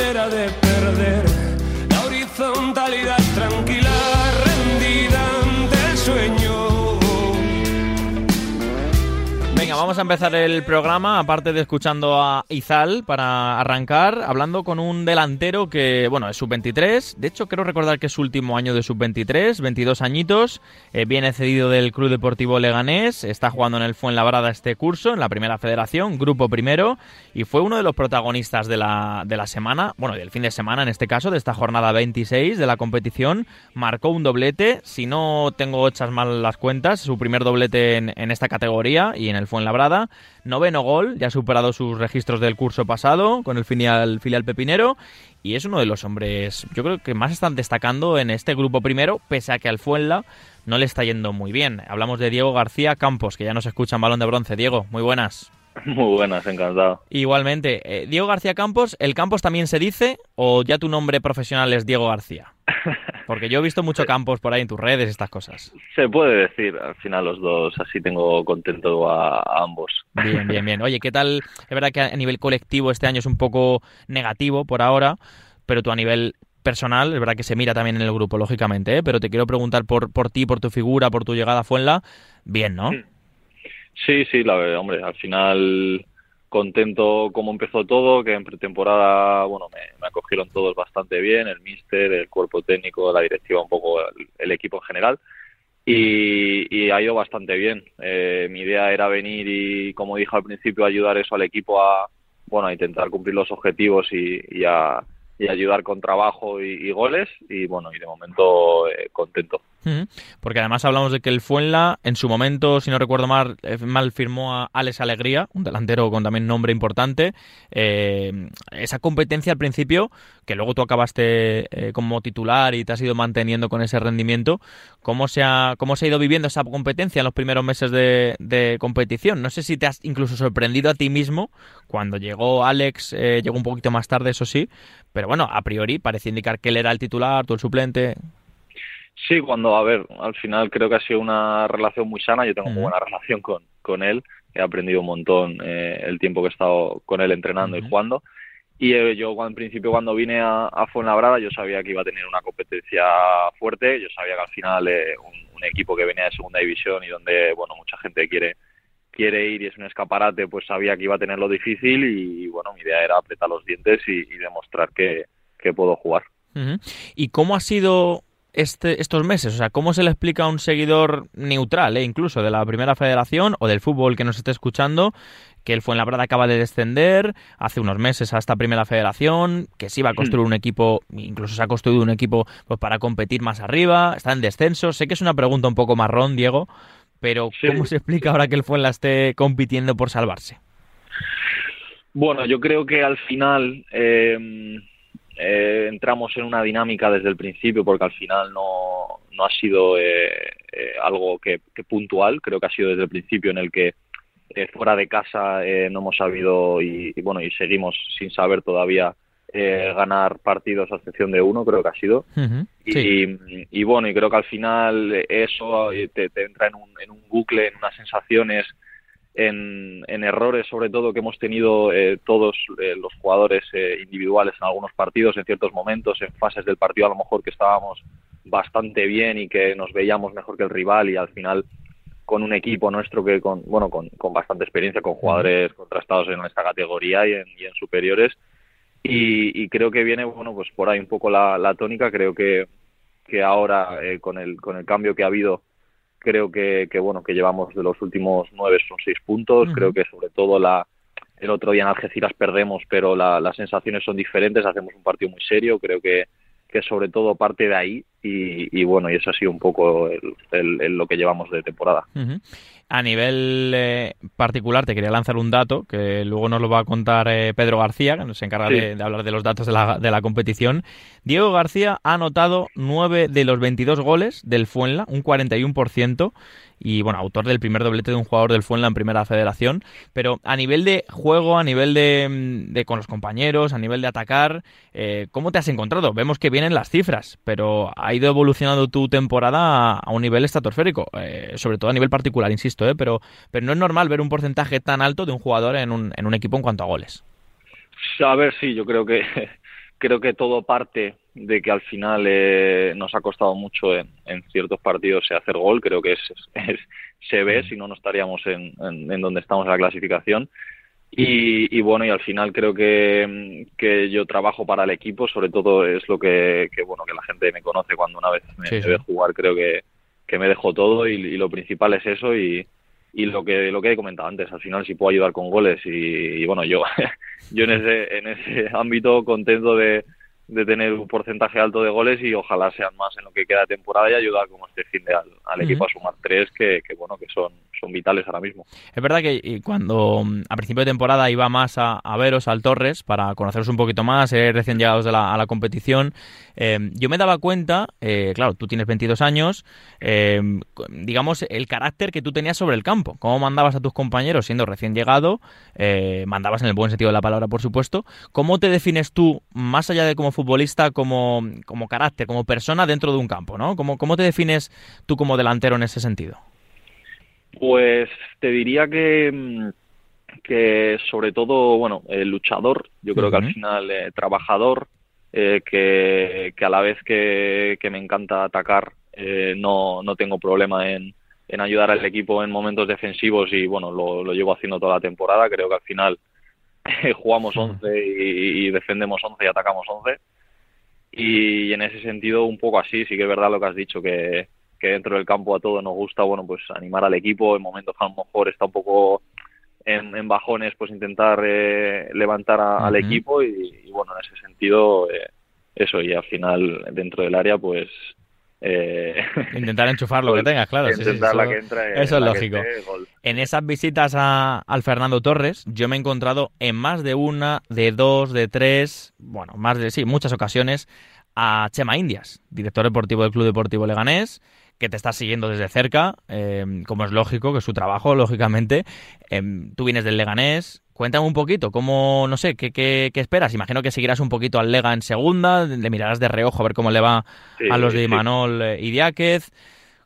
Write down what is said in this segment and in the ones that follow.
manera de perder la horizontalidad vamos a empezar el programa, aparte de escuchando a Izal para arrancar, hablando con un delantero que, bueno, es sub-23. De hecho, quiero recordar que es su último año de sub-23, 22 añitos. eh, viene cedido del Club Deportivo Leganés. Está jugando en el Fuenlabrada este curso, en la primera federación, grupo primero. Y fue uno de los protagonistas de la, de la semana, bueno, del fin de semana en este caso, de esta jornada 26 de la competición. Marcó un doblete, si no tengo hechas mal las cuentas, su primer doblete en, en esta categoría y en el Fuenlabrada. Noveno gol, ya ha superado sus registros del curso pasado con el filial, filial Pepinero. Y es uno de los hombres, yo creo que más están destacando en este grupo primero, pese a que al Fuenla no le está yendo muy bien. Hablamos de Diego García Campos, que ya nos escucha en balón de bronce. Diego, muy buenas. Muy buenas, encantado. Igualmente, eh, Diego García Campos, ¿el Campos también se dice o ya tu nombre profesional es Diego García? Porque yo he visto mucho Campos por ahí en tus redes, estas cosas. Se puede decir, al final los dos, así tengo contento a, a ambos. Bien, bien, bien. Oye, ¿qué tal? Es verdad que a nivel colectivo este año es un poco negativo por ahora, pero tú a nivel personal, es verdad que se mira también en el grupo, lógicamente, ¿eh? pero te quiero preguntar por, por ti, por tu figura, por tu llegada a Fuenla. Bien, ¿no? Sí, sí, la verdad, hombre, al final contento cómo empezó todo, que en pretemporada, bueno, me, acogieron todos bastante bien, el míster, el cuerpo técnico, la directiva, un poco el, equipo en general. Y, y, ha ido bastante bien. Eh, mi idea era venir y, como dije al principio, ayudar eso al equipo a, bueno, a intentar cumplir los objetivos y, y a, y ayudar con trabajo y, y, goles y bueno y de momento eh, contento porque además hablamos de que el Fuenla en su momento si no recuerdo mal, eh, mal firmó a Alex Alegría un delantero con también nombre importante. Eh, esa competencia al principio que luego tú acabaste eh, como titular y te has ido manteniendo con ese rendimiento cómo se ha cómo se ha ido viviendo esa competencia en los primeros meses de, de competición no sé si te has incluso sorprendido a ti mismo cuando llegó Alex eh, llegó un poquito más tarde eso sí pero bueno, a priori parece indicar que él era el titular, tú el suplente. Sí, cuando, a ver, al final creo que ha sido una relación muy sana, yo tengo uh -huh. muy buena relación con, con él, he aprendido un montón eh, el tiempo que he estado con él entrenando uh -huh. y jugando. Y eh, yo en principio cuando vine a, a Fuenlabrada yo sabía que iba a tener una competencia fuerte, yo sabía que al final eh, un, un equipo que venía de segunda división y donde, bueno, mucha gente quiere quiere ir y es un escaparate, pues sabía que iba a tenerlo difícil y, bueno, mi idea era apretar los dientes y, y demostrar que, que, puedo jugar. Uh -huh. ¿Y cómo ha sido este, estos meses? O sea, ¿cómo se le explica a un seguidor neutral, eh, incluso de la primera federación o del fútbol que nos esté escuchando, que el Fuenlabrada acaba de descender hace unos meses a esta primera federación, que se iba a construir un equipo, incluso se ha construido un equipo pues, para competir más arriba, está en descenso? Sé que es una pregunta un poco marrón, Diego, pero sí. ¿cómo se explica ahora que el Fuenla esté compitiendo por salvarse? Bueno, yo creo que al final eh, eh, entramos en una dinámica desde el principio porque al final no, no ha sido eh, algo que, que, puntual, creo que ha sido desde el principio en el que fuera de casa no hemos sabido y, y, bueno y seguimos sin saber todavía eh, ganar partidos a excepción de uno, creo que ha sido. Uh -huh. y, sí. y, y, bueno, y creo que al final eso te, te entra en un, en un, bucle, en unas sensaciones, en, en, errores sobre todo que hemos tenido eh, todos eh, los jugadores eh, individuales en algunos partidos, en ciertos momentos, en fases del partido a lo mejor que estábamos bastante bien y que nos veíamos mejor que el rival y al final con un equipo nuestro que con bueno con, con bastante experiencia con jugadores contrastados en esta categoría y en, y en superiores. Y, y, creo que viene bueno pues por ahí un poco la, la tónica. Creo que que ahora eh, con el con el cambio que ha habido creo que, que bueno que llevamos de los últimos nueve son seis puntos uh -huh. creo que sobre todo la el otro día en Algeciras perdemos pero la, las sensaciones son diferentes hacemos un partido muy serio creo que que sobre todo parte de ahí y, y bueno y eso ha sido un poco el, el, el, lo que llevamos de temporada uh -huh. A nivel eh, particular, te quería lanzar un dato que luego nos lo va a contar eh, Pedro García, que nos encarga sí. de, de, hablar de los datos de la, de la, competición. Diego García ha anotado 9 de los 22 goles del Fuenla, un 41%, y bueno, autor del primer doblete de un jugador del Fuenla en Primera Federación. Pero a nivel de juego, a nivel de, de con los compañeros, a nivel de atacar, eh, ¿cómo te has encontrado? Vemos que vienen las cifras, pero ha ido evolucionando tu temporada a, un nivel estratosférico, eh, sobre todo a nivel particular, insisto, ¿eh? pero, pero no es normal ver un porcentaje tan alto de un jugador en un, en un equipo en cuanto a goles. A ver, sí, yo creo que creo que todo parte de que al final eh, nos ha costado mucho en, ciertos partidos hacer gol, creo que es, se ve, si no, no estaríamos en, en, donde estamos en la clasificación. Y, bueno, y al final creo que, que, yo trabajo para el equipo, sobre todo es lo que, que bueno que la gente me conoce cuando una vez me, ve jugar, creo que, que me dejo todo y, lo principal es eso y, y lo que lo que he comentado antes, al final si puedo ayudar con goles y, bueno, yo yo en ese en ese ámbito contento de, de tener un porcentaje alto de goles y ojalá sean más en lo que queda de temporada y ayudar como este fin de al, equipo a sumar tres que, que, bueno que son son vitales ahora mismo. Es verdad que cuando mm, a principio de temporada iba más a, veros al Torres para conoceros un poquito más, ser recién llegados a la competición, em, yo me daba cuenta, eh, claro, tú tienes 22 años, digamos, el carácter que tú tenías sobre el campo, cómo mandabas a tus compañeros siendo recién llegado, eh, mandabas en el buen sentido de la palabra, por supuesto, ¿cómo te defines tú, más allá de como futbolista, como, carácter, como persona dentro de un campo, ¿no? ¿Cómo, ¿Cómo te defines tú como delantero en ese sentido? Pues te diría que, que sobre todo, bueno, el luchador, yo creo que al final eh, trabajador, eh, que, que, a la vez que, que me encanta atacar, eh, no, no tengo problema en, en ayudar al equipo en momentos defensivos y bueno, lo, lo llevo haciendo toda la temporada. Creo que al final jugamos 11 y, y, defendemos 11 y atacamos 11. Y en ese sentido, un poco así, sí que es verdad lo que has dicho, que, que dentro del campo a todos nos gusta, bueno, pues animar al equipo en momentos a lo mejor está un poco en, bajones, pues intentar eh, levantar al equipo y, bueno, en ese sentido, eh, eso, y al final dentro del área, pues... Eh, intentar enchufar lo que tengas, claro. La que eso es lógico. En esas visitas a, al Fernando Torres, yo me he encontrado en más de una, de dos, de tres, bueno, más de sí, muchas ocasiones, a Chema Indias, director deportivo del Club Deportivo Leganés, que te está siguiendo desde cerca, eh, como es lógico, que es su trabajo, lógicamente. Eh, tú vienes del Leganés. Cuéntame un poquito, ¿cómo, no sé, qué, qué, esperas? Imagino que seguirás un poquito al Lega en segunda, le mirarás de reojo a ver cómo le va a los de Imanol eh, y Diáquez.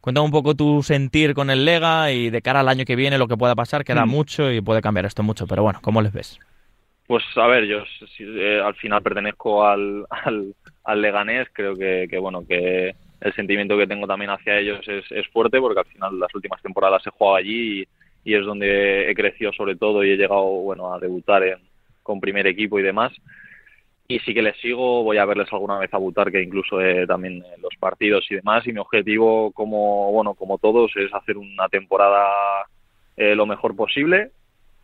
Cuéntame un poco tu sentir con el Lega y de cara al año que viene lo que pueda pasar, queda mm. mucho y puede cambiar esto mucho, pero bueno, ¿cómo les ves? Pues a ver, yo al final pertenezco al, al, Leganés, creo que, que bueno, que el sentimiento que tengo también hacia ellos es, es fuerte porque al final las últimas temporadas he jugado allí y, es donde he crecido sobre todo y he llegado bueno a debutar con primer equipo y demás. Y sí que les sigo voy a verles alguna vez a debutar que incluso también los partidos y demás. Y mi objetivo como bueno como todos es hacer una temporada eh, lo mejor posible.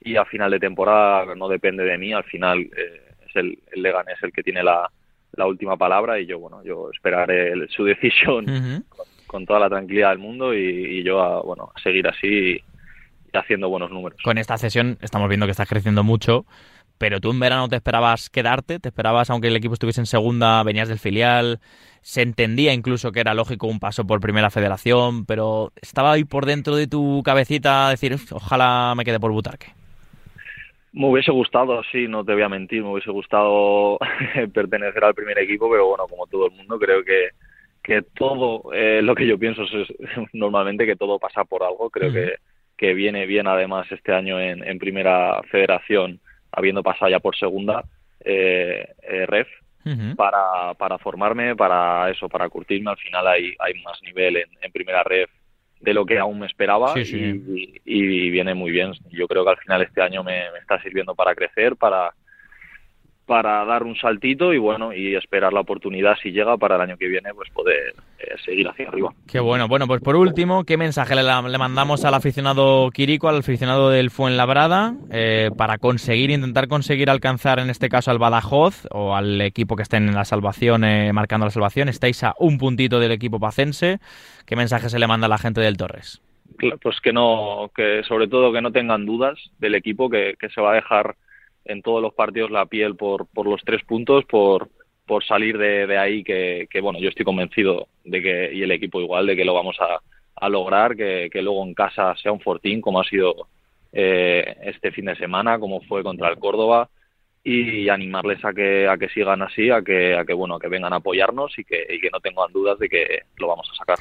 Y a final de temporada no depende de mí al final eh, es el, el Leganés el que tiene la la última palabra y yo, bueno, yo esperaré su decisión con, toda la tranquilidad del mundo y, yo, a, bueno, a seguir así y, haciendo buenos números. Con esta sesión estamos viendo que estás creciendo mucho, pero tú en verano te esperabas quedarte, te esperabas, aunque el equipo estuviese en segunda, venías del filial, se entendía incluso que era lógico un paso por primera federación, pero estaba ahí por dentro de tu cabecita decir, ojalá me quede por Butarque. Me hubiese gustado, sí, no te voy a mentir, me hubiese gustado pertenecer al primer equipo, pero bueno, como todo el mundo, creo que, que todo eh, lo que yo pienso es, normalmente que todo pasa por algo. Creo que, que viene bien además este año en, en primera federación, habiendo pasado ya por segunda eh, eh ref, para, para formarme, para eso, para curtirme. Al final hay, hay más nivel en, en primera ref de lo que aún me esperaba Y, viene muy bien. Yo creo que al final este año me, me está sirviendo para crecer, para, para dar un saltito y bueno, y esperar la oportunidad si llega para el año que viene, pues poder eh, seguir hacia arriba. Qué bueno. Bueno, pues por último, ¿qué mensaje le, le mandamos al aficionado Quirico, al aficionado del Fuenlabrada, eh, para conseguir, intentar conseguir alcanzar en este caso al Badajoz o al equipo que esté en la salvación, eh, marcando la salvación? Estáis a un puntito del equipo pacense. ¿Qué mensaje se le manda a la gente del Torres? Pues que no, que sobre todo que no tengan dudas del equipo, que, que se va a dejar en todos los partidos la piel por, por los tres puntos, por, por salir de, ahí, que, que, bueno, yo estoy convencido de que, y el equipo igual, de que lo vamos a, a lograr, que, que luego en casa sea un fortín, como ha sido eh, este fin de semana, como fue contra el Córdoba, y animarles a que, a que sigan así, a que, a que, bueno, que vengan a apoyarnos y que, y que no tengan dudas de que lo vamos a sacar.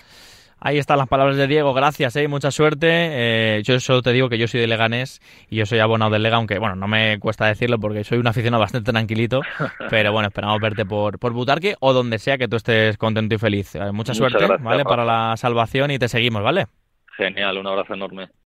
Ahí están las palabras de Diego, gracias, ¿eh? mucha suerte. Eh, yo solo te digo que yo soy de Leganés y yo soy abonado del Lega, aunque bueno, no me cuesta decirlo porque soy un aficionado bastante tranquilito, pero bueno, esperamos verte por, por Butarque o donde sea que tú estés contento y feliz. Eh, mucha suerte, ¿vale? Para la salvación y te seguimos, ¿vale? Genial, un abrazo enorme.